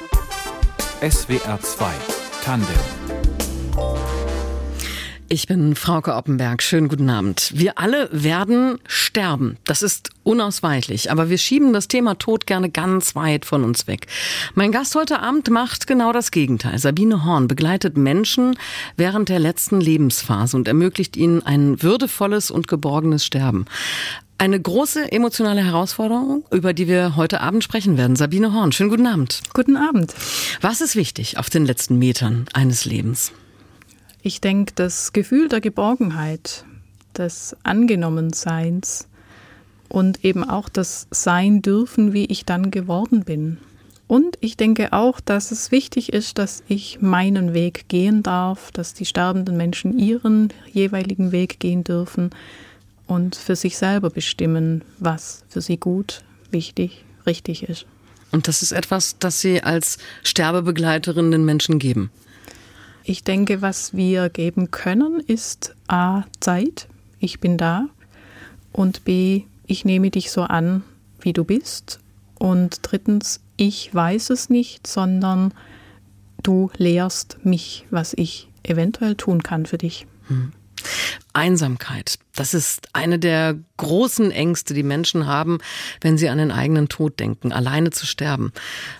SWR 2 Tandem ich bin Frauke Oppenberg. Schönen guten Abend. Wir alle werden sterben. Das ist unausweichlich. Aber wir schieben das Thema Tod gerne ganz weit von uns weg. Mein Gast heute Abend macht genau das Gegenteil. Sabine Horn begleitet Menschen während der letzten Lebensphase und ermöglicht ihnen ein würdevolles und geborgenes Sterben. Eine große emotionale Herausforderung, über die wir heute Abend sprechen werden. Sabine Horn, schönen guten Abend. Guten Abend. Was ist wichtig auf den letzten Metern eines Lebens? Ich denke, das Gefühl der Geborgenheit, des Angenommenseins und eben auch das Sein dürfen, wie ich dann geworden bin. Und ich denke auch, dass es wichtig ist, dass ich meinen Weg gehen darf, dass die sterbenden Menschen ihren jeweiligen Weg gehen dürfen und für sich selber bestimmen, was für sie gut, wichtig, richtig ist. Und das ist etwas, das Sie als Sterbebegleiterin den Menschen geben. Ich denke, was wir geben können, ist A, Zeit, ich bin da, und B, ich nehme dich so an, wie du bist. Und drittens, ich weiß es nicht, sondern du lehrst mich, was ich eventuell tun kann für dich. Hm. Einsamkeit. Das ist eine der großen Ängste, die Menschen haben, wenn sie an den eigenen Tod denken, alleine zu sterben.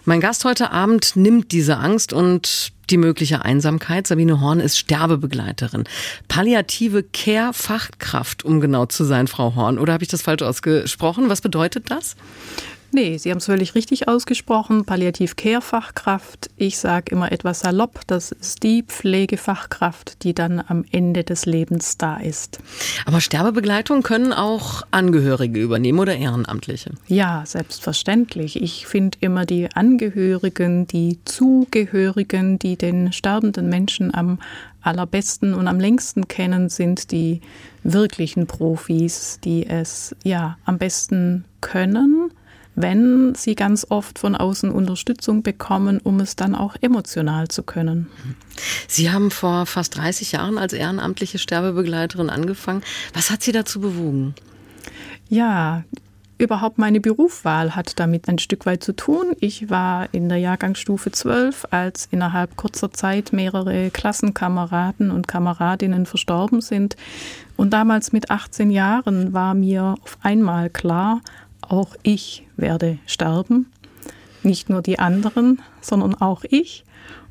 Mein Gast heute Abend nimmt diese Angst und die mögliche Einsamkeit. Sabine Horn ist Sterbebegleiterin. Palliative Care-Fachkraft, um genau zu sein, Frau Horn. Oder habe ich das falsch ausgesprochen? Was bedeutet das? Nee, Sie haben es völlig richtig ausgesprochen. Palliativ-Care-Fachkraft. Ich sage immer etwas salopp, das ist die Pflegefachkraft, die dann am Ende des Lebens da ist. Aber Sterbebegleitung können auch Angehörige übernehmen oder Ehrenamtliche? Ja, selbstverständlich. Ich finde immer die Angehörigen, die Zugehörigen, die den sterbenden Menschen am allerbesten und am längsten kennen, sind die wirklichen Profis, die es ja am besten können wenn sie ganz oft von außen Unterstützung bekommen, um es dann auch emotional zu können. Sie haben vor fast 30 Jahren als ehrenamtliche Sterbebegleiterin angefangen. Was hat Sie dazu bewogen? Ja, überhaupt meine Berufswahl hat damit ein Stück weit zu tun. Ich war in der Jahrgangsstufe 12, als innerhalb kurzer Zeit mehrere Klassenkameraden und Kameradinnen verstorben sind. Und damals mit 18 Jahren war mir auf einmal klar, auch ich werde sterben. Nicht nur die anderen, sondern auch ich.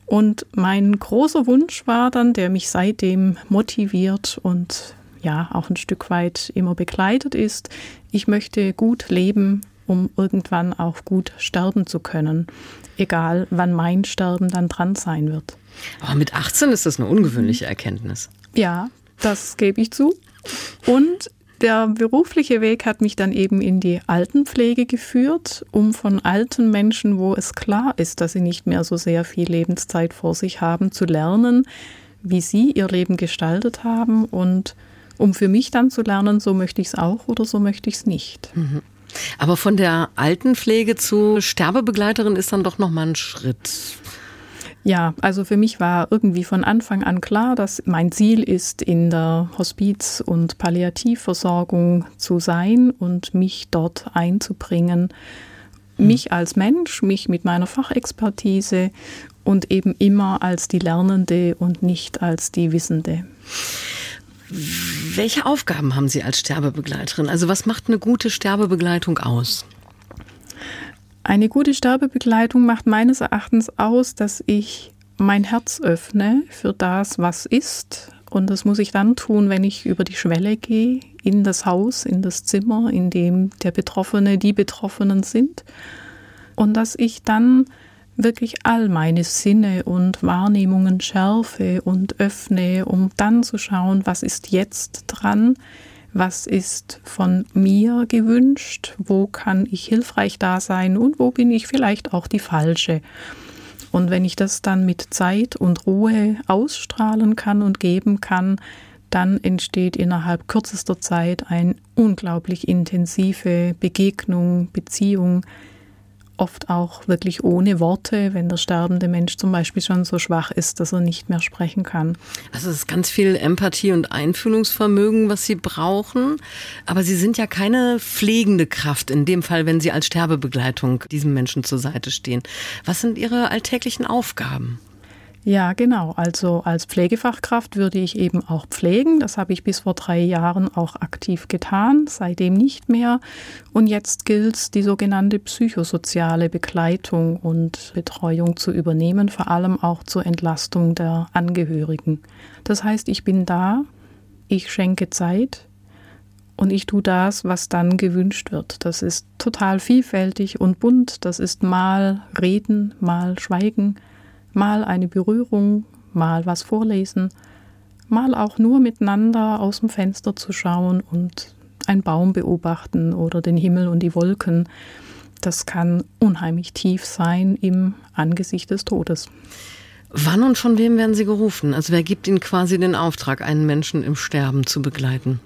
Und mein großer Wunsch war dann, der mich seitdem motiviert und ja auch ein Stück weit immer begleitet ist, ich möchte gut leben, um irgendwann auch gut sterben zu können, egal wann mein Sterben dann dran sein wird. Aber mit 18 ist das eine ungewöhnliche Erkenntnis. Ja, das gebe ich zu. Und der berufliche Weg hat mich dann eben in die Altenpflege geführt, um von alten Menschen, wo es klar ist, dass sie nicht mehr so sehr viel Lebenszeit vor sich haben, zu lernen, wie sie ihr Leben gestaltet haben und um für mich dann zu lernen, so möchte ich es auch oder so möchte ich es nicht. Mhm. Aber von der Altenpflege zu Sterbebegleiterin ist dann doch noch mal ein Schritt. Ja, also für mich war irgendwie von Anfang an klar, dass mein Ziel ist, in der Hospiz- und Palliativversorgung zu sein und mich dort einzubringen. Mhm. Mich als Mensch, mich mit meiner Fachexpertise und eben immer als die Lernende und nicht als die Wissende. Welche Aufgaben haben Sie als Sterbebegleiterin? Also was macht eine gute Sterbebegleitung aus? Eine gute Sterbebegleitung macht meines Erachtens aus, dass ich mein Herz öffne für das, was ist. Und das muss ich dann tun, wenn ich über die Schwelle gehe, in das Haus, in das Zimmer, in dem der Betroffene, die Betroffenen sind. Und dass ich dann wirklich all meine Sinne und Wahrnehmungen schärfe und öffne, um dann zu schauen, was ist jetzt dran, was ist von mir gewünscht, wo kann ich hilfreich da sein und wo bin ich vielleicht auch die falsche. Und wenn ich das dann mit Zeit und Ruhe ausstrahlen kann und geben kann, dann entsteht innerhalb kürzester Zeit eine unglaublich intensive Begegnung, Beziehung, oft auch wirklich ohne Worte, wenn der sterbende Mensch zum Beispiel schon so schwach ist, dass er nicht mehr sprechen kann. Also es ist ganz viel Empathie und Einfühlungsvermögen, was Sie brauchen. Aber Sie sind ja keine pflegende Kraft in dem Fall, wenn Sie als Sterbebegleitung diesem Menschen zur Seite stehen. Was sind Ihre alltäglichen Aufgaben? Ja, genau. Also als Pflegefachkraft würde ich eben auch pflegen. Das habe ich bis vor drei Jahren auch aktiv getan, seitdem nicht mehr. Und jetzt gilt es, die sogenannte psychosoziale Begleitung und Betreuung zu übernehmen, vor allem auch zur Entlastung der Angehörigen. Das heißt, ich bin da, ich schenke Zeit, und ich tue das, was dann gewünscht wird. Das ist total vielfältig und bunt. Das ist mal reden, mal schweigen, mal eine Berührung, mal was vorlesen, mal auch nur miteinander aus dem Fenster zu schauen und einen Baum beobachten oder den Himmel und die Wolken. Das kann unheimlich tief sein im Angesicht des Todes. Wann und von wem werden Sie gerufen? Also wer gibt Ihnen quasi den Auftrag, einen Menschen im Sterben zu begleiten?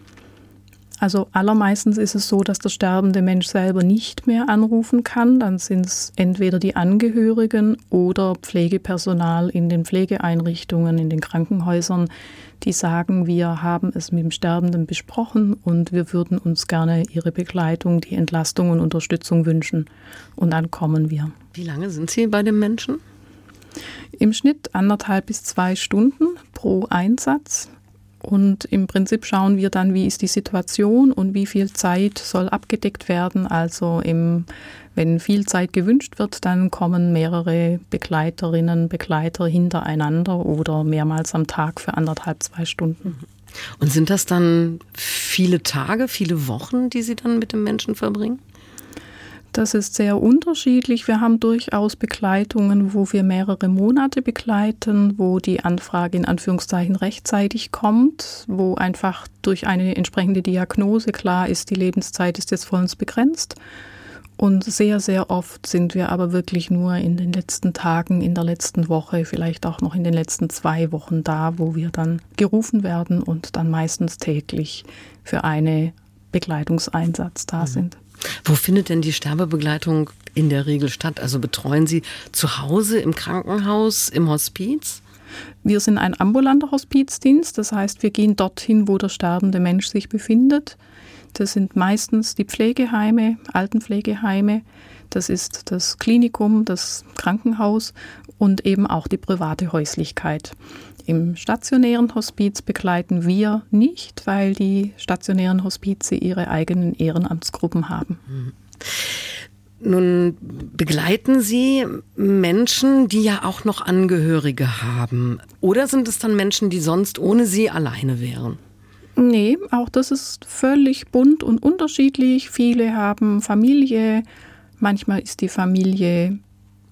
Also allermeistens ist es so, dass der sterbende Mensch selber nicht mehr anrufen kann. Dann sind es entweder die Angehörigen oder Pflegepersonal in den Pflegeeinrichtungen, in den Krankenhäusern, die sagen, wir haben es mit dem Sterbenden besprochen und wir würden uns gerne ihre Begleitung, die Entlastung und Unterstützung wünschen. Und dann kommen wir. Wie lange sind Sie bei dem Menschen? Im Schnitt anderthalb bis zwei Stunden pro Einsatz. Und im Prinzip schauen wir dann, wie ist die Situation und wie viel Zeit soll abgedeckt werden. Also im, wenn viel Zeit gewünscht wird, dann kommen mehrere Begleiterinnen, Begleiter hintereinander oder mehrmals am Tag für anderthalb, zwei Stunden. Und sind das dann viele Tage, viele Wochen, die Sie dann mit dem Menschen verbringen? Das ist sehr unterschiedlich. Wir haben durchaus Begleitungen, wo wir mehrere Monate begleiten, wo die Anfrage in Anführungszeichen rechtzeitig kommt, wo einfach durch eine entsprechende Diagnose klar ist, die Lebenszeit ist jetzt vollends begrenzt. Und sehr, sehr oft sind wir aber wirklich nur in den letzten Tagen, in der letzten Woche, vielleicht auch noch in den letzten zwei Wochen da, wo wir dann gerufen werden und dann meistens täglich für einen Begleitungseinsatz da mhm. sind. Wo findet denn die Sterbebegleitung in der Regel statt? Also betreuen Sie zu Hause, im Krankenhaus, im Hospiz? Wir sind ein ambulanter Hospizdienst, das heißt, wir gehen dorthin, wo der sterbende Mensch sich befindet. Das sind meistens die Pflegeheime, Altenpflegeheime, das ist das Klinikum, das Krankenhaus und eben auch die private Häuslichkeit. Im stationären Hospiz begleiten wir nicht, weil die stationären Hospize ihre eigenen Ehrenamtsgruppen haben. Mhm. Nun begleiten Sie Menschen, die ja auch noch Angehörige haben. Oder sind es dann Menschen, die sonst ohne Sie alleine wären? Nee, auch das ist völlig bunt und unterschiedlich. Viele haben Familie, manchmal ist die Familie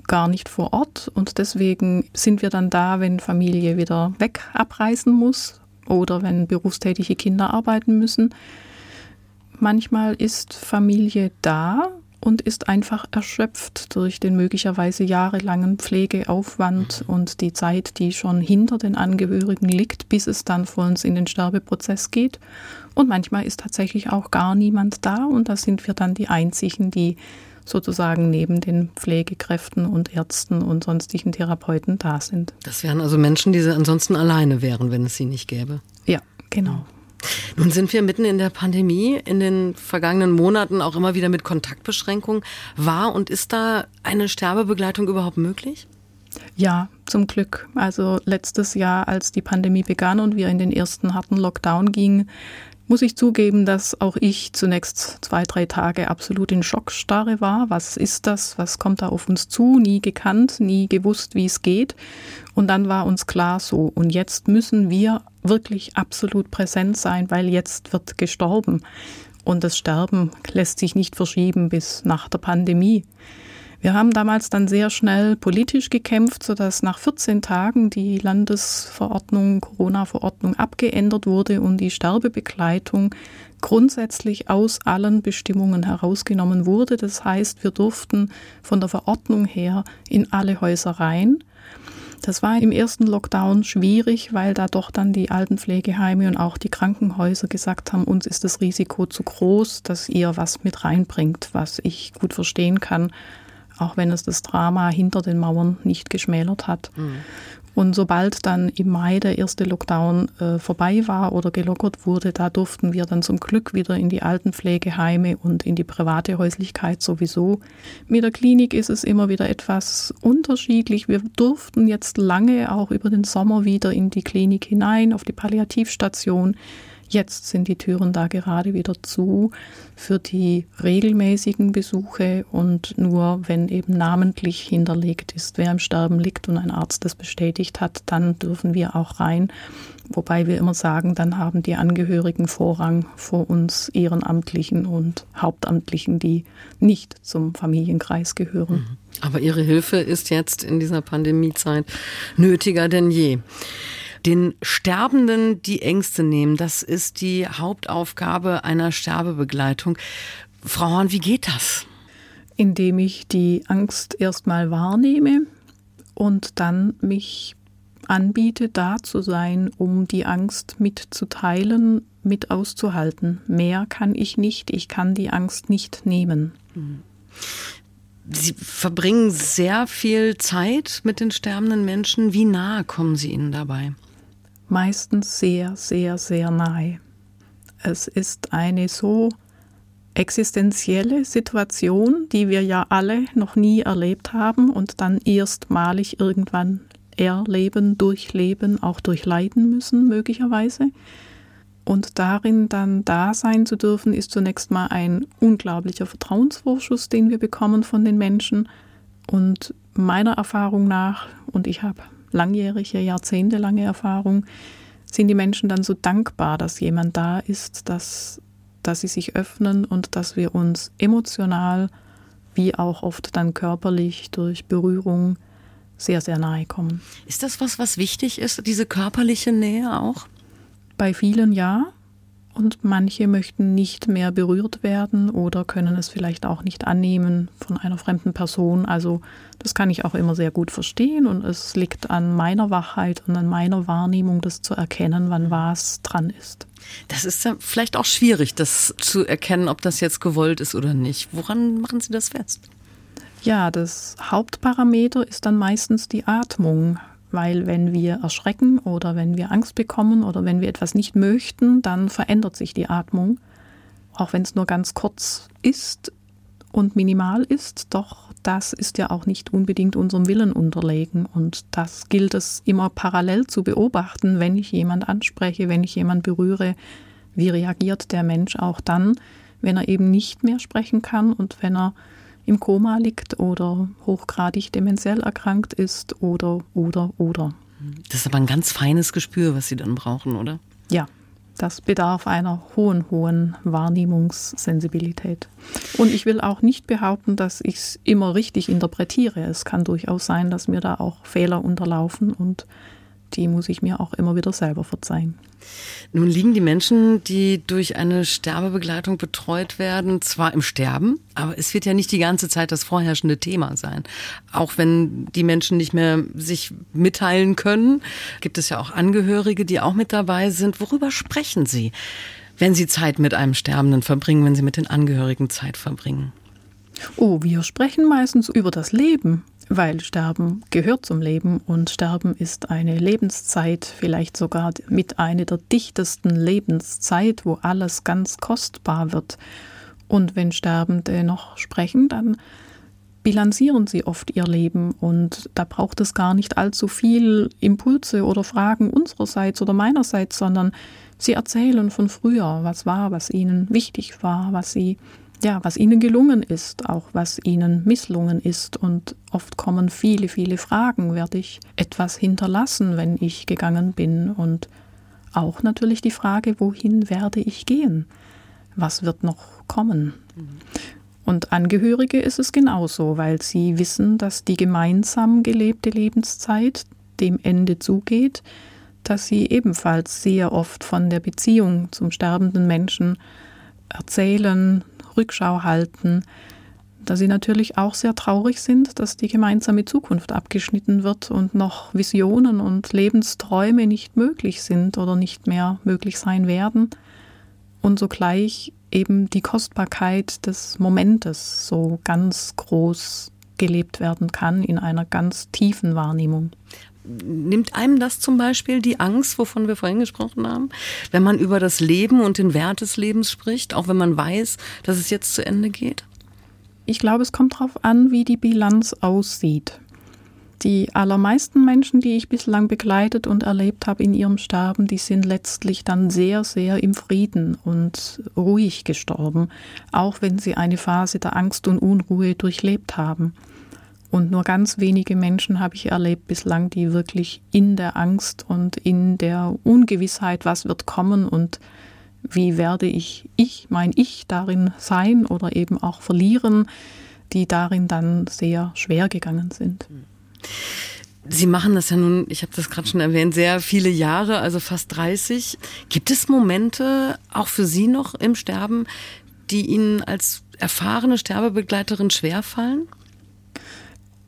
gar nicht vor Ort und deswegen sind wir dann da, wenn Familie wieder weg abreisen muss oder wenn berufstätige Kinder arbeiten müssen. Manchmal ist Familie da und ist einfach erschöpft durch den möglicherweise jahrelangen Pflegeaufwand mhm. und die Zeit, die schon hinter den Angehörigen liegt, bis es dann vor uns in den Sterbeprozess geht. Und manchmal ist tatsächlich auch gar niemand da und da sind wir dann die Einzigen, die sozusagen neben den Pflegekräften und Ärzten und sonstigen Therapeuten da sind. Das wären also Menschen, die ansonsten alleine wären, wenn es sie nicht gäbe. Ja, genau. Nun sind wir mitten in der Pandemie, in den vergangenen Monaten auch immer wieder mit Kontaktbeschränkungen. War und ist da eine Sterbebegleitung überhaupt möglich? Ja, zum Glück. Also letztes Jahr, als die Pandemie begann und wir in den ersten harten Lockdown gingen, muss ich zugeben, dass auch ich zunächst zwei, drei Tage absolut in Schockstarre war. Was ist das? Was kommt da auf uns zu? Nie gekannt, nie gewusst, wie es geht. Und dann war uns klar so. Und jetzt müssen wir wirklich absolut präsent sein, weil jetzt wird gestorben. Und das Sterben lässt sich nicht verschieben bis nach der Pandemie. Wir haben damals dann sehr schnell politisch gekämpft, sodass nach 14 Tagen die Landesverordnung, Corona-Verordnung abgeändert wurde und die Sterbebegleitung grundsätzlich aus allen Bestimmungen herausgenommen wurde. Das heißt, wir durften von der Verordnung her in alle Häuser rein. Das war im ersten Lockdown schwierig, weil da doch dann die Altenpflegeheime und auch die Krankenhäuser gesagt haben, uns ist das Risiko zu groß, dass ihr was mit reinbringt, was ich gut verstehen kann auch wenn es das Drama hinter den Mauern nicht geschmälert hat. Mhm. Und sobald dann im Mai der erste Lockdown äh, vorbei war oder gelockert wurde, da durften wir dann zum Glück wieder in die Altenpflegeheime und in die private Häuslichkeit sowieso. Mit der Klinik ist es immer wieder etwas unterschiedlich. Wir durften jetzt lange auch über den Sommer wieder in die Klinik hinein, auf die Palliativstation. Jetzt sind die Türen da gerade wieder zu für die regelmäßigen Besuche und nur wenn eben namentlich hinterlegt ist, wer im Sterben liegt und ein Arzt das bestätigt hat, dann dürfen wir auch rein. Wobei wir immer sagen, dann haben die Angehörigen Vorrang vor uns Ehrenamtlichen und Hauptamtlichen, die nicht zum Familienkreis gehören. Mhm. Aber Ihre Hilfe ist jetzt in dieser Pandemiezeit nötiger denn je. Den Sterbenden die Ängste nehmen, das ist die Hauptaufgabe einer Sterbebegleitung. Frau Horn, wie geht das? Indem ich die Angst erstmal wahrnehme und dann mich anbiete, da zu sein, um die Angst mitzuteilen, mit auszuhalten. Mehr kann ich nicht. Ich kann die Angst nicht nehmen. Sie verbringen sehr viel Zeit mit den sterbenden Menschen. Wie nahe kommen Sie ihnen dabei? Meistens sehr, sehr, sehr nahe. Es ist eine so existenzielle Situation, die wir ja alle noch nie erlebt haben und dann erstmalig irgendwann erleben, durchleben, auch durchleiden müssen, möglicherweise. Und darin dann da sein zu dürfen, ist zunächst mal ein unglaublicher Vertrauensvorschuss, den wir bekommen von den Menschen. Und meiner Erfahrung nach, und ich habe langjährige, jahrzehntelange Erfahrung, sind die Menschen dann so dankbar, dass jemand da ist, dass, dass sie sich öffnen und dass wir uns emotional wie auch oft dann körperlich durch Berührung sehr, sehr nahe kommen. Ist das was, was wichtig ist, diese körperliche Nähe auch? Bei vielen ja und manche möchten nicht mehr berührt werden oder können es vielleicht auch nicht annehmen von einer fremden Person. Also das kann ich auch immer sehr gut verstehen und es liegt an meiner Wachheit und an meiner Wahrnehmung, das zu erkennen, wann was dran ist. Das ist ja vielleicht auch schwierig, das zu erkennen, ob das jetzt gewollt ist oder nicht. Woran machen Sie das fest? Ja, das Hauptparameter ist dann meistens die Atmung weil wenn wir erschrecken oder wenn wir Angst bekommen oder wenn wir etwas nicht möchten, dann verändert sich die Atmung, auch wenn es nur ganz kurz ist und minimal ist, doch das ist ja auch nicht unbedingt unserem Willen unterlegen. Und das gilt es immer parallel zu beobachten, wenn ich jemand anspreche, wenn ich jemand berühre, wie reagiert der Mensch auch dann, wenn er eben nicht mehr sprechen kann und wenn er im Koma liegt oder hochgradig dementiell erkrankt ist oder, oder, oder. Das ist aber ein ganz feines Gespür, was Sie dann brauchen, oder? Ja, das bedarf einer hohen, hohen Wahrnehmungssensibilität. Und ich will auch nicht behaupten, dass ich es immer richtig interpretiere. Es kann durchaus sein, dass mir da auch Fehler unterlaufen und die muss ich mir auch immer wieder selber verzeihen. Nun liegen die Menschen, die durch eine Sterbebegleitung betreut werden, zwar im Sterben, aber es wird ja nicht die ganze Zeit das vorherrschende Thema sein. Auch wenn die Menschen nicht mehr sich mitteilen können, gibt es ja auch Angehörige, die auch mit dabei sind. Worüber sprechen Sie, wenn Sie Zeit mit einem Sterbenden verbringen, wenn Sie mit den Angehörigen Zeit verbringen? Oh, wir sprechen meistens über das Leben, weil Sterben gehört zum Leben und Sterben ist eine Lebenszeit, vielleicht sogar mit einer der dichtesten Lebenszeit, wo alles ganz kostbar wird. Und wenn Sterbende noch sprechen, dann bilanzieren sie oft ihr Leben und da braucht es gar nicht allzu viel Impulse oder Fragen unsererseits oder meinerseits, sondern sie erzählen von früher, was war, was ihnen wichtig war, was sie ja, was ihnen gelungen ist, auch was ihnen misslungen ist. Und oft kommen viele, viele Fragen. Werde ich etwas hinterlassen, wenn ich gegangen bin? Und auch natürlich die Frage, wohin werde ich gehen? Was wird noch kommen? Und Angehörige ist es genauso, weil sie wissen, dass die gemeinsam gelebte Lebenszeit dem Ende zugeht, dass sie ebenfalls sehr oft von der Beziehung zum sterbenden Menschen erzählen, Rückschau halten, da sie natürlich auch sehr traurig sind, dass die gemeinsame Zukunft abgeschnitten wird und noch Visionen und Lebensträume nicht möglich sind oder nicht mehr möglich sein werden und sogleich eben die Kostbarkeit des Momentes so ganz groß gelebt werden kann in einer ganz tiefen Wahrnehmung. Nimmt einem das zum Beispiel die Angst, wovon wir vorhin gesprochen haben, wenn man über das Leben und den Wert des Lebens spricht, auch wenn man weiß, dass es jetzt zu Ende geht? Ich glaube, es kommt darauf an, wie die Bilanz aussieht. Die allermeisten Menschen, die ich bislang begleitet und erlebt habe in ihrem Sterben, die sind letztlich dann sehr, sehr im Frieden und ruhig gestorben, auch wenn sie eine Phase der Angst und Unruhe durchlebt haben. Und nur ganz wenige Menschen habe ich erlebt bislang, die wirklich in der Angst und in der Ungewissheit, was wird kommen und wie werde ich, ich, mein Ich darin sein oder eben auch verlieren, die darin dann sehr schwer gegangen sind. Sie machen das ja nun, ich habe das gerade schon erwähnt, sehr viele Jahre, also fast 30. Gibt es Momente auch für Sie noch im Sterben, die Ihnen als erfahrene Sterbebegleiterin schwerfallen?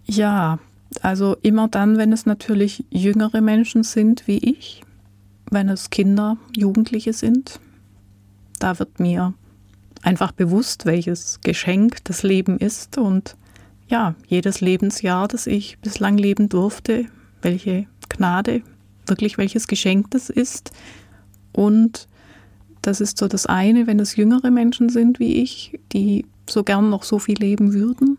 Ja, also immer dann, wenn es natürlich jüngere Menschen sind wie ich, wenn es Kinder, Jugendliche sind, da wird mir einfach bewusst, welches Geschenk das Leben ist und ja, jedes Lebensjahr, das ich bislang leben durfte, welche Gnade, wirklich welches Geschenk das ist. Und das ist so das eine, wenn es jüngere Menschen sind wie ich, die so gern noch so viel leben würden.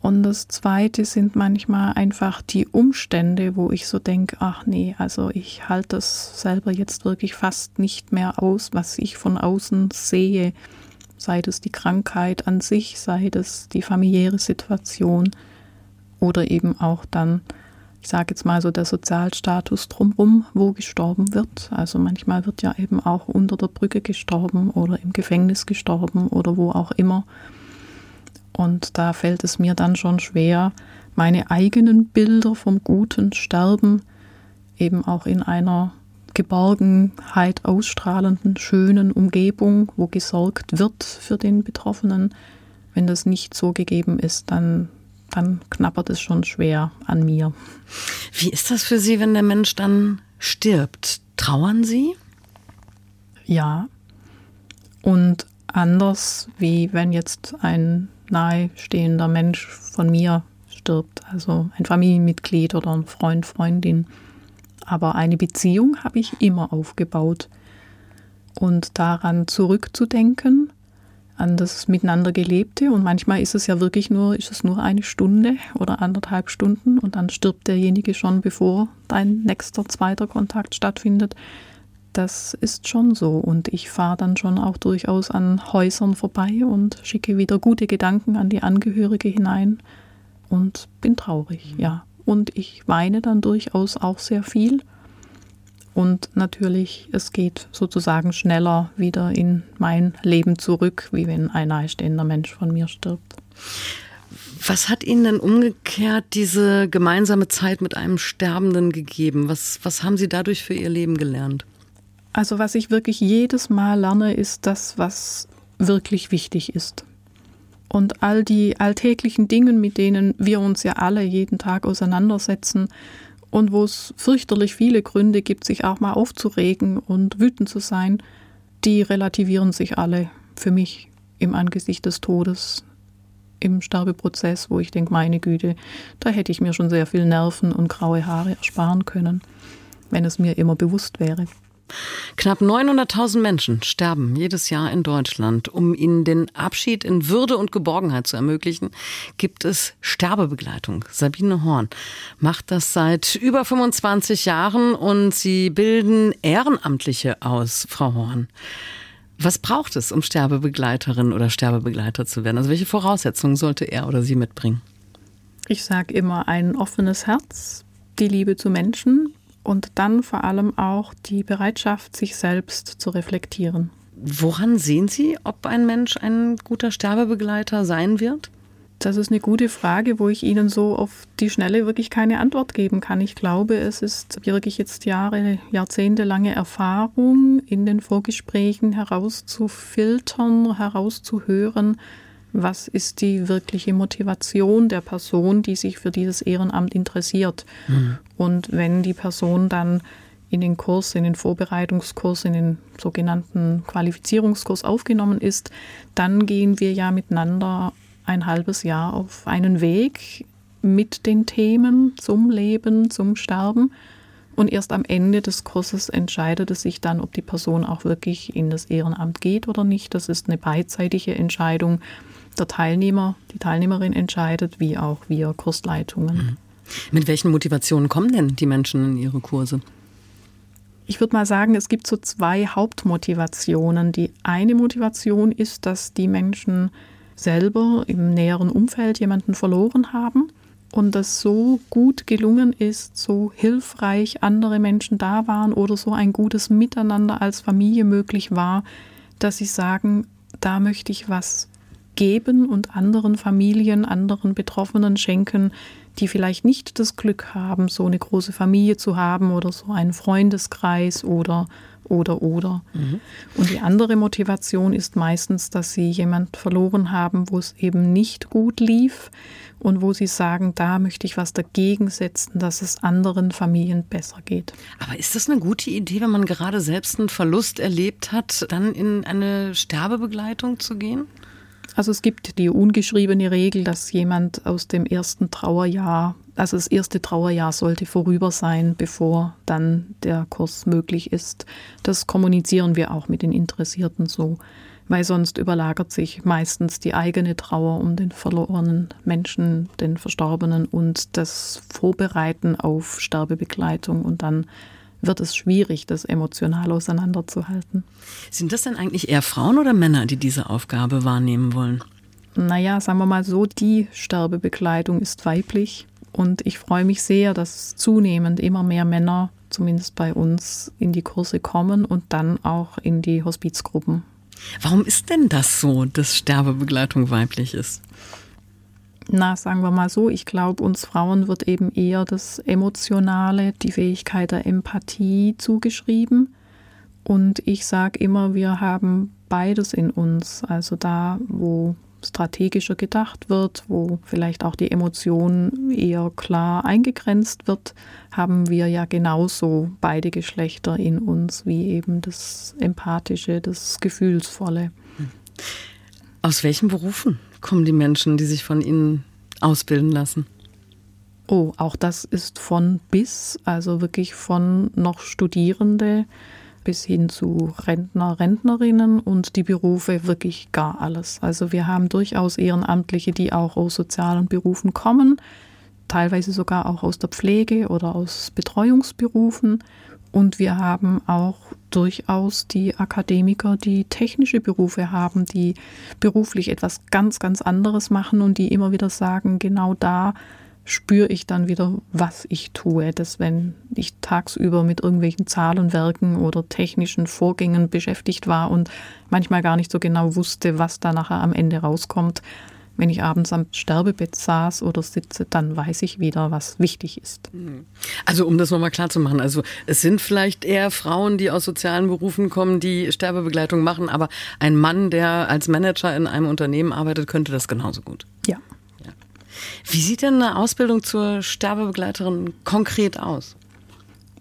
Und das Zweite sind manchmal einfach die Umstände, wo ich so denke, ach nee, also ich halte das selber jetzt wirklich fast nicht mehr aus, was ich von außen sehe, sei es die Krankheit an sich, sei es die familiäre Situation oder eben auch dann, ich sage jetzt mal so der Sozialstatus drumherum, wo gestorben wird. Also manchmal wird ja eben auch unter der Brücke gestorben oder im Gefängnis gestorben oder wo auch immer. Und da fällt es mir dann schon schwer, meine eigenen Bilder vom guten Sterben eben auch in einer Geborgenheit ausstrahlenden, schönen Umgebung, wo gesorgt wird für den Betroffenen. Wenn das nicht so gegeben ist, dann, dann knappert es schon schwer an mir. Wie ist das für Sie, wenn der Mensch dann stirbt? Trauern Sie? Ja. Und anders wie wenn jetzt ein nahestehender Mensch von mir stirbt, also ein Familienmitglied oder ein Freund, Freundin. Aber eine Beziehung habe ich immer aufgebaut. Und daran zurückzudenken, an das Miteinander gelebte. Und manchmal ist es ja wirklich nur, ist es nur eine Stunde oder anderthalb Stunden und dann stirbt derjenige schon, bevor dein nächster zweiter Kontakt stattfindet. Das ist schon so. Und ich fahre dann schon auch durchaus an Häusern vorbei und schicke wieder gute Gedanken an die Angehörige hinein und bin traurig, mhm. ja. Und ich weine dann durchaus auch sehr viel. Und natürlich, es geht sozusagen schneller wieder in mein Leben zurück, wie wenn ein nahestehender Mensch von mir stirbt. Was hat Ihnen denn umgekehrt diese gemeinsame Zeit mit einem Sterbenden gegeben? Was, was haben Sie dadurch für Ihr Leben gelernt? Also was ich wirklich jedes Mal lerne, ist das, was wirklich wichtig ist. Und all die alltäglichen Dinge, mit denen wir uns ja alle jeden Tag auseinandersetzen und wo es fürchterlich viele Gründe gibt, sich auch mal aufzuregen und wütend zu sein, die relativieren sich alle für mich im Angesicht des Todes, im Sterbeprozess, wo ich denke, meine Güte, da hätte ich mir schon sehr viel Nerven und graue Haare ersparen können, wenn es mir immer bewusst wäre. Knapp 900.000 Menschen sterben jedes Jahr in Deutschland. Um ihnen den Abschied in Würde und Geborgenheit zu ermöglichen, gibt es Sterbebegleitung. Sabine Horn macht das seit über 25 Jahren und sie bilden Ehrenamtliche aus, Frau Horn. Was braucht es, um Sterbebegleiterin oder Sterbebegleiter zu werden? Also welche Voraussetzungen sollte er oder sie mitbringen? Ich sage immer ein offenes Herz, die Liebe zu Menschen, und dann vor allem auch die Bereitschaft, sich selbst zu reflektieren. Woran sehen Sie, ob ein Mensch ein guter Sterbebegleiter sein wird? Das ist eine gute Frage, wo ich Ihnen so auf die Schnelle wirklich keine Antwort geben kann. Ich glaube, es ist wirklich jetzt Jahre, jahrzehntelange Erfahrung in den Vorgesprächen herauszufiltern, herauszuhören, was ist die wirkliche Motivation der Person, die sich für dieses Ehrenamt interessiert. Mhm. Und wenn die Person dann in den Kurs, in den Vorbereitungskurs, in den sogenannten Qualifizierungskurs aufgenommen ist, dann gehen wir ja miteinander ein halbes Jahr auf einen Weg mit den Themen zum Leben, zum Sterben. Und erst am Ende des Kurses entscheidet es sich dann, ob die Person auch wirklich in das Ehrenamt geht oder nicht. Das ist eine beidseitige Entscheidung. Der Teilnehmer, die Teilnehmerin entscheidet, wie auch wir Kursleitungen. Mhm. Mit welchen Motivationen kommen denn die Menschen in ihre Kurse? Ich würde mal sagen, es gibt so zwei Hauptmotivationen. Die eine Motivation ist, dass die Menschen selber im näheren Umfeld jemanden verloren haben und das so gut gelungen ist, so hilfreich andere Menschen da waren oder so ein gutes Miteinander als Familie möglich war, dass sie sagen, da möchte ich was geben und anderen Familien, anderen Betroffenen schenken, die vielleicht nicht das Glück haben, so eine große Familie zu haben oder so einen Freundeskreis oder oder oder. Mhm. Und die andere Motivation ist meistens, dass sie jemand verloren haben, wo es eben nicht gut lief und wo sie sagen, da möchte ich was dagegen setzen, dass es anderen Familien besser geht. Aber ist das eine gute Idee, wenn man gerade selbst einen Verlust erlebt hat, dann in eine Sterbebegleitung zu gehen? Also es gibt die ungeschriebene Regel, dass jemand aus dem ersten Trauerjahr, also das erste Trauerjahr sollte vorüber sein, bevor dann der Kurs möglich ist. Das kommunizieren wir auch mit den Interessierten so, weil sonst überlagert sich meistens die eigene Trauer um den verlorenen Menschen, den Verstorbenen und das Vorbereiten auf Sterbebegleitung und dann wird es schwierig, das emotional auseinanderzuhalten. Sind das denn eigentlich eher Frauen oder Männer, die diese Aufgabe wahrnehmen wollen? Naja, sagen wir mal so, die Sterbebegleitung ist weiblich und ich freue mich sehr, dass zunehmend immer mehr Männer, zumindest bei uns, in die Kurse kommen und dann auch in die Hospizgruppen. Warum ist denn das so, dass Sterbebegleitung weiblich ist? Na, sagen wir mal so, ich glaube, uns Frauen wird eben eher das Emotionale, die Fähigkeit der Empathie zugeschrieben. Und ich sage immer, wir haben beides in uns. Also da, wo strategischer gedacht wird, wo vielleicht auch die Emotion eher klar eingegrenzt wird, haben wir ja genauso beide Geschlechter in uns, wie eben das Empathische, das Gefühlsvolle. Aus welchen Berufen kommen die Menschen, die sich von Ihnen ausbilden lassen? Oh, auch das ist von bis, also wirklich von noch Studierende bis hin zu Rentner, Rentnerinnen und die Berufe wirklich gar alles. Also wir haben durchaus Ehrenamtliche, die auch aus sozialen Berufen kommen, teilweise sogar auch aus der Pflege oder aus Betreuungsberufen. Und wir haben auch durchaus die Akademiker, die technische Berufe haben, die beruflich etwas ganz, ganz anderes machen und die immer wieder sagen, genau da spüre ich dann wieder, was ich tue. Dass wenn ich tagsüber mit irgendwelchen Zahlenwerken oder technischen Vorgängen beschäftigt war und manchmal gar nicht so genau wusste, was da nachher am Ende rauskommt, wenn ich abends am Sterbebett saß oder sitze, dann weiß ich wieder, was wichtig ist. Mhm. Also um das nochmal klar zu machen, also es sind vielleicht eher Frauen, die aus sozialen Berufen kommen, die Sterbebegleitung machen, aber ein Mann, der als Manager in einem Unternehmen arbeitet, könnte das genauso gut. Ja. ja. Wie sieht denn eine Ausbildung zur Sterbebegleiterin konkret aus?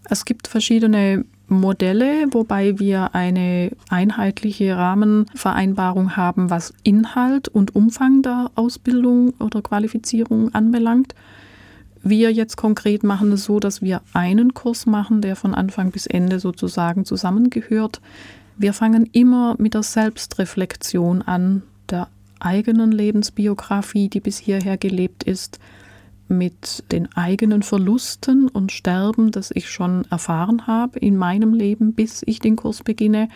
Es gibt verschiedene Modelle, wobei wir eine einheitliche Rahmenvereinbarung haben, was Inhalt und Umfang der Ausbildung oder Qualifizierung anbelangt. Wir jetzt konkret machen es so, dass wir einen Kurs machen, der von Anfang bis Ende sozusagen zusammengehört. Wir fangen immer mit der Selbstreflexion an, der eigenen Lebensbiografie, die bis hierher gelebt ist, mit den eigenen Verlusten und Sterben, das ich schon erfahren habe in meinem Leben, bis ich den Kurs beginne.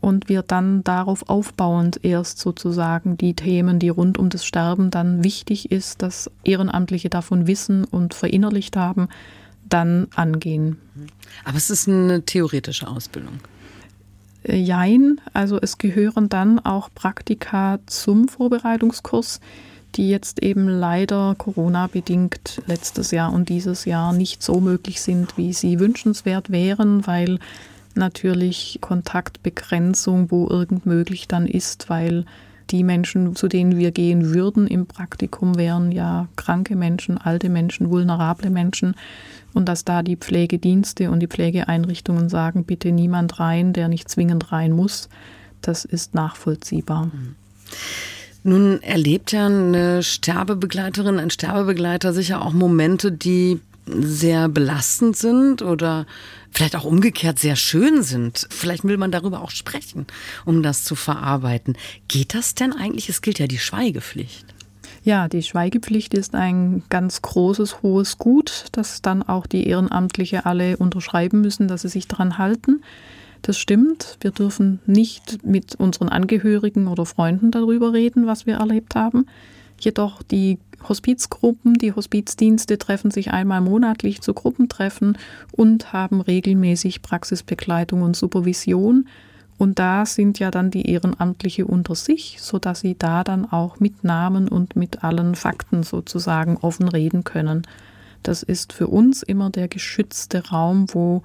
Und wir dann darauf aufbauend erst sozusagen die Themen, die rund um das Sterben dann wichtig ist, dass Ehrenamtliche davon wissen und verinnerlicht haben, dann angehen. Aber es ist eine theoretische Ausbildung. Äh, jein, also es gehören dann auch Praktika zum Vorbereitungskurs die jetzt eben leider Corona-bedingt letztes Jahr und dieses Jahr nicht so möglich sind, wie sie wünschenswert wären, weil natürlich Kontaktbegrenzung, wo irgend möglich dann ist, weil die Menschen, zu denen wir gehen würden im Praktikum, wären ja kranke Menschen, alte Menschen, vulnerable Menschen. Und dass da die Pflegedienste und die Pflegeeinrichtungen sagen, bitte niemand rein, der nicht zwingend rein muss, das ist nachvollziehbar. Mhm. Nun erlebt ja eine Sterbebegleiterin, ein Sterbebegleiter sicher auch Momente, die sehr belastend sind oder vielleicht auch umgekehrt sehr schön sind. Vielleicht will man darüber auch sprechen, um das zu verarbeiten. Geht das denn eigentlich? Es gilt ja die Schweigepflicht. Ja, die Schweigepflicht ist ein ganz großes, hohes Gut, das dann auch die Ehrenamtliche alle unterschreiben müssen, dass sie sich daran halten. Das stimmt. Wir dürfen nicht mit unseren Angehörigen oder Freunden darüber reden, was wir erlebt haben. Jedoch die Hospizgruppen, die Hospizdienste treffen sich einmal monatlich zu Gruppentreffen und haben regelmäßig Praxisbegleitung und Supervision. Und da sind ja dann die Ehrenamtliche unter sich, sodass sie da dann auch mit Namen und mit allen Fakten sozusagen offen reden können. Das ist für uns immer der geschützte Raum, wo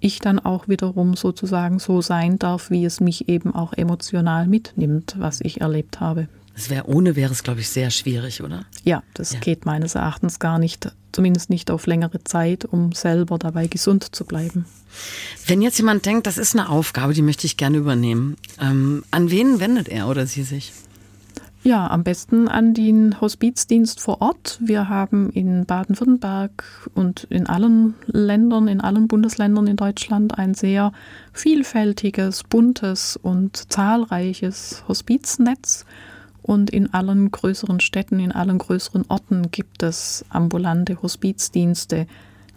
ich dann auch wiederum sozusagen so sein darf, wie es mich eben auch emotional mitnimmt, was ich erlebt habe. Es wäre ohne wäre es, glaube ich, sehr schwierig, oder? Ja, das ja. geht meines Erachtens gar nicht, zumindest nicht auf längere Zeit, um selber dabei gesund zu bleiben. Wenn jetzt jemand denkt, das ist eine Aufgabe, die möchte ich gerne übernehmen, ähm, an wen wendet er oder sie sich? Ja, am besten an den Hospizdienst vor Ort. Wir haben in Baden-Württemberg und in allen Ländern, in allen Bundesländern in Deutschland ein sehr vielfältiges, buntes und zahlreiches Hospiznetz. Und in allen größeren Städten, in allen größeren Orten gibt es ambulante Hospizdienste.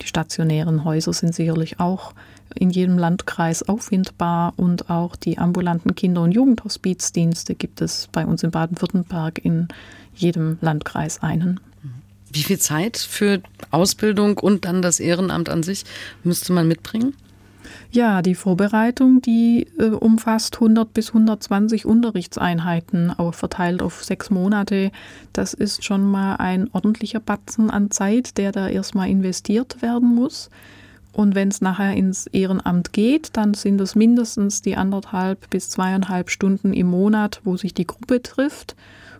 Die stationären Häuser sind sicherlich auch in jedem Landkreis auffindbar und auch die ambulanten Kinder- und Jugendhospizdienste gibt es bei uns in Baden-Württemberg in jedem Landkreis einen. Wie viel Zeit für Ausbildung und dann das Ehrenamt an sich müsste man mitbringen? Ja, die Vorbereitung, die äh, umfasst 100 bis 120 Unterrichtseinheiten, auch verteilt auf sechs Monate. Das ist schon mal ein ordentlicher Batzen an Zeit, der da erstmal investiert werden muss. Und wenn es nachher ins Ehrenamt geht, dann sind es mindestens die anderthalb bis zweieinhalb Stunden im Monat, wo sich die Gruppe trifft.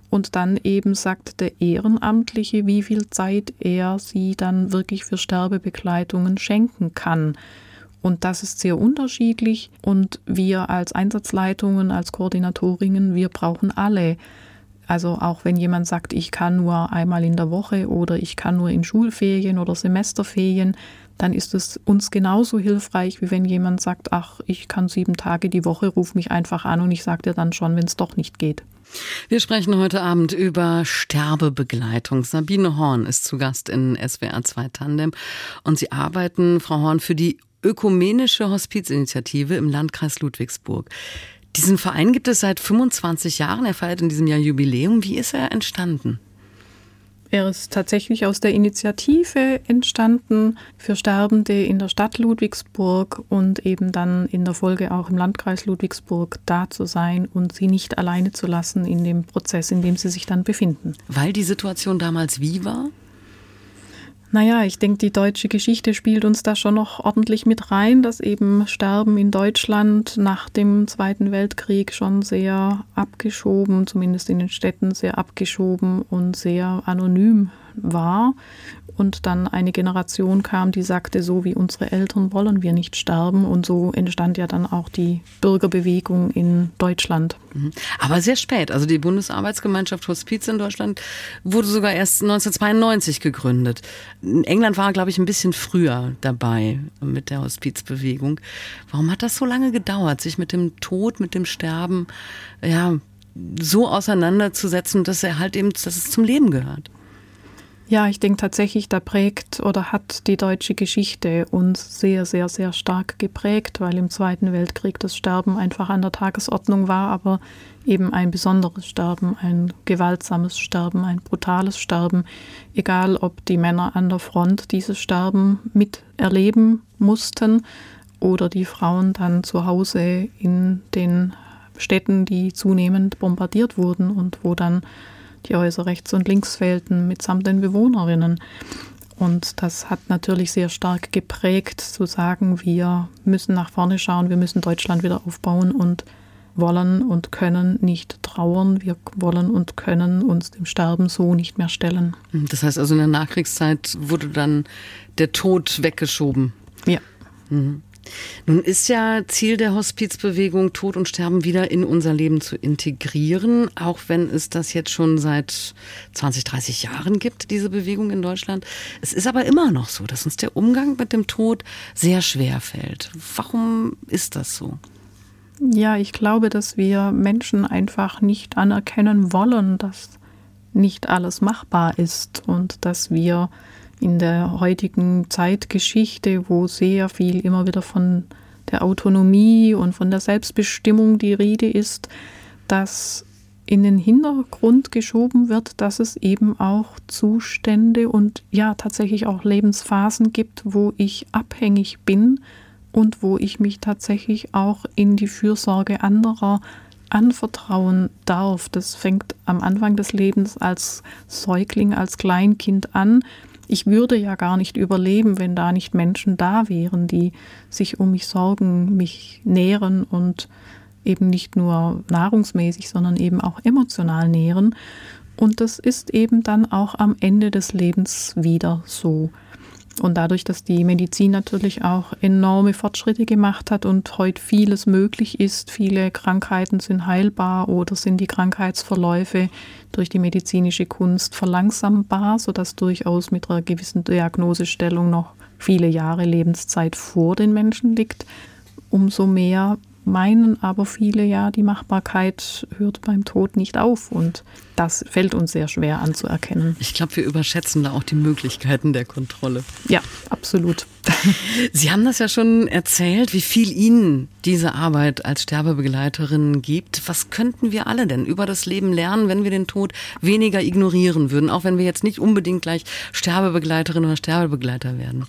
Und dann eben sagt der Ehrenamtliche, wie viel Zeit er sie dann wirklich für Sterbebegleitungen schenken kann. Und das ist sehr unterschiedlich. Und wir als Einsatzleitungen, als Koordinatorinnen, wir brauchen alle. Also auch wenn jemand sagt, ich kann nur einmal in der Woche oder ich kann nur in Schulferien oder Semesterferien, dann ist es uns genauso hilfreich, wie wenn jemand sagt, ach, ich kann sieben Tage die Woche, ruf mich einfach an und ich sage dir dann schon, wenn es doch nicht geht. Wir sprechen heute Abend über Sterbebegleitung. Sabine Horn ist zu Gast in SWR 2 Tandem und Sie arbeiten, Frau Horn, für die Ökumenische Hospizinitiative im Landkreis Ludwigsburg. Diesen Verein gibt es seit 25 Jahren. Er feiert in diesem Jahr Jubiläum. Wie ist er entstanden? Er ist tatsächlich aus der Initiative entstanden für Sterbende in der Stadt Ludwigsburg und eben dann in der Folge auch im Landkreis Ludwigsburg da zu sein und sie nicht alleine zu lassen in dem Prozess, in dem sie sich dann befinden. Weil die Situation damals wie war? Naja, ich denke, die deutsche Geschichte spielt uns da schon noch ordentlich mit rein, dass eben Sterben in Deutschland nach dem Zweiten Weltkrieg schon sehr abgeschoben, zumindest in den Städten sehr abgeschoben und sehr anonym war und dann eine Generation kam, die sagte, so wie unsere Eltern wollen wir nicht sterben. Und so entstand ja dann auch die Bürgerbewegung in Deutschland. Mhm. Aber sehr spät. Also die Bundesarbeitsgemeinschaft Hospiz in Deutschland wurde sogar erst 1992 gegründet. England war, glaube ich, ein bisschen früher dabei mit der Hospizbewegung. Warum hat das so lange gedauert, sich mit dem Tod, mit dem Sterben, ja, so auseinanderzusetzen, dass er halt eben, dass es zum Leben gehört? Ja, ich denke tatsächlich, da prägt oder hat die deutsche Geschichte uns sehr, sehr, sehr stark geprägt, weil im Zweiten Weltkrieg das Sterben einfach an der Tagesordnung war, aber eben ein besonderes Sterben, ein gewaltsames Sterben, ein brutales Sterben, egal ob die Männer an der Front dieses Sterben miterleben mussten oder die Frauen dann zu Hause in den Städten, die zunehmend bombardiert wurden und wo dann die Häuser rechts und links fehlten, mitsamt den Bewohnerinnen. Und das hat natürlich sehr stark geprägt, zu sagen, wir müssen nach vorne schauen, wir müssen Deutschland wieder aufbauen und wollen und können nicht trauern, wir wollen und können uns dem Sterben so nicht mehr stellen. Das heißt also, in der Nachkriegszeit wurde dann der Tod weggeschoben. Ja. Mhm. Nun ist ja Ziel der Hospizbewegung, Tod und Sterben wieder in unser Leben zu integrieren, auch wenn es das jetzt schon seit 20, 30 Jahren gibt, diese Bewegung in Deutschland. Es ist aber immer noch so, dass uns der Umgang mit dem Tod sehr schwer fällt. Warum ist das so? Ja, ich glaube, dass wir Menschen einfach nicht anerkennen wollen, dass nicht alles machbar ist und dass wir in der heutigen Zeitgeschichte, wo sehr viel immer wieder von der Autonomie und von der Selbstbestimmung die Rede ist, dass in den Hintergrund geschoben wird, dass es eben auch Zustände und ja tatsächlich auch Lebensphasen gibt, wo ich abhängig bin und wo ich mich tatsächlich auch in die Fürsorge anderer anvertrauen darf. Das fängt am Anfang des Lebens als Säugling, als Kleinkind an. Ich würde ja gar nicht überleben, wenn da nicht Menschen da wären, die sich um mich sorgen, mich nähren und eben nicht nur nahrungsmäßig, sondern eben auch emotional nähren. Und das ist eben dann auch am Ende des Lebens wieder so. Und dadurch, dass die Medizin natürlich auch enorme Fortschritte gemacht hat und heute vieles möglich ist, viele Krankheiten sind heilbar oder sind die Krankheitsverläufe durch die medizinische Kunst verlangsambar, sodass durchaus mit einer gewissen Diagnosestellung noch viele Jahre Lebenszeit vor den Menschen liegt, umso mehr meinen aber viele ja, die Machbarkeit hört beim Tod nicht auf und das fällt uns sehr schwer anzuerkennen. Ich glaube, wir überschätzen da auch die Möglichkeiten der Kontrolle. Ja, absolut. Sie haben das ja schon erzählt, wie viel Ihnen diese Arbeit als Sterbebegleiterin gibt. Was könnten wir alle denn über das Leben lernen, wenn wir den Tod weniger ignorieren würden, auch wenn wir jetzt nicht unbedingt gleich Sterbebegleiterin oder Sterbebegleiter werden?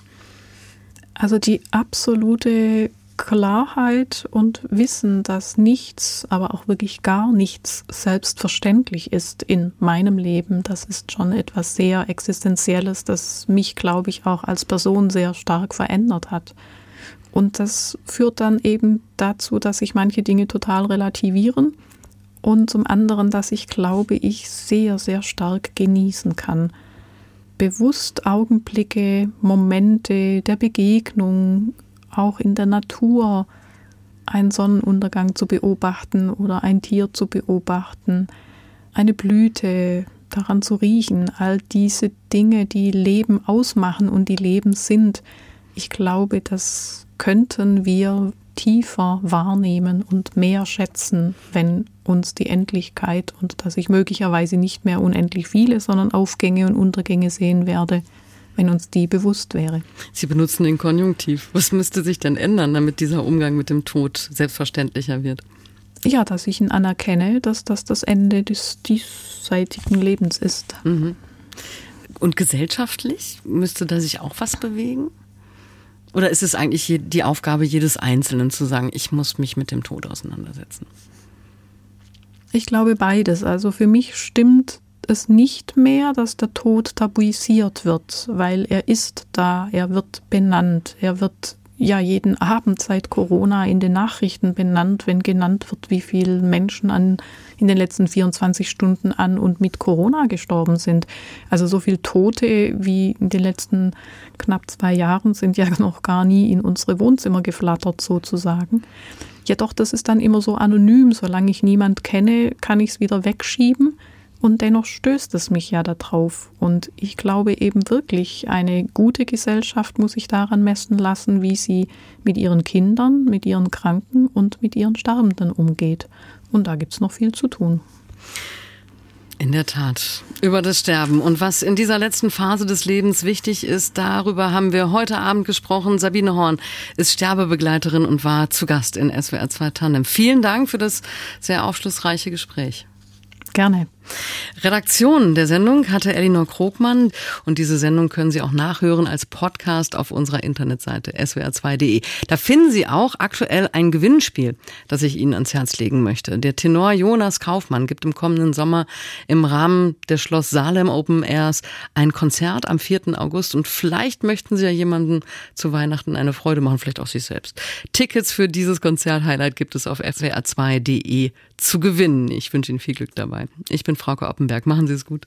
Also die absolute Klarheit und Wissen, dass nichts, aber auch wirklich gar nichts selbstverständlich ist in meinem Leben, das ist schon etwas sehr Existenzielles, das mich, glaube ich, auch als Person sehr stark verändert hat. Und das führt dann eben dazu, dass sich manche Dinge total relativieren und zum anderen, dass ich glaube, ich sehr, sehr stark genießen kann. Bewusst Augenblicke, Momente der Begegnung, auch in der Natur einen Sonnenuntergang zu beobachten oder ein Tier zu beobachten, eine Blüte daran zu riechen, all diese Dinge, die Leben ausmachen und die Leben sind. Ich glaube, das könnten wir tiefer wahrnehmen und mehr schätzen, wenn uns die Endlichkeit und dass ich möglicherweise nicht mehr unendlich viele, sondern Aufgänge und Untergänge sehen werde, wenn uns die bewusst wäre. Sie benutzen den Konjunktiv. Was müsste sich denn ändern, damit dieser Umgang mit dem Tod selbstverständlicher wird? Ja, dass ich ihn anerkenne, dass das das Ende des diesseitigen Lebens ist. Mhm. Und gesellschaftlich müsste da sich auch was bewegen? Oder ist es eigentlich die Aufgabe jedes Einzelnen zu sagen, ich muss mich mit dem Tod auseinandersetzen? Ich glaube beides. Also für mich stimmt es nicht mehr, dass der Tod tabuisiert wird, weil er ist da, er wird benannt, er wird ja jeden Abend seit Corona in den Nachrichten benannt, wenn genannt wird, wie viele Menschen an, in den letzten 24 Stunden an und mit Corona gestorben sind. Also so viele Tote wie in den letzten knapp zwei Jahren sind ja noch gar nie in unsere Wohnzimmer geflattert sozusagen. Jedoch, das ist dann immer so anonym. Solange ich niemand kenne, kann ich es wieder wegschieben. Und dennoch stößt es mich ja darauf. Und ich glaube eben wirklich, eine gute Gesellschaft muss sich daran messen lassen, wie sie mit ihren Kindern, mit ihren Kranken und mit ihren Sterbenden umgeht. Und da gibt es noch viel zu tun. In der Tat. Über das Sterben und was in dieser letzten Phase des Lebens wichtig ist, darüber haben wir heute Abend gesprochen. Sabine Horn ist Sterbebegleiterin und war zu Gast in SWR 2 Tandem. Vielen Dank für das sehr aufschlussreiche Gespräch. Gerne. Redaktion der Sendung hatte Elinor Krogmann und diese Sendung können Sie auch nachhören als Podcast auf unserer Internetseite swr2.de. Da finden Sie auch aktuell ein Gewinnspiel, das ich Ihnen ans Herz legen möchte. Der Tenor Jonas Kaufmann gibt im kommenden Sommer im Rahmen der Schloss Salem Open Airs ein Konzert am 4. August und vielleicht möchten Sie ja jemandem zu Weihnachten eine Freude machen, vielleicht auch sich selbst. Tickets für dieses Konzert-Highlight gibt es auf swr2.de zu gewinnen. Ich wünsche Ihnen viel Glück dabei. Ich bin Frauke Oppenberg. Machen Sie es gut.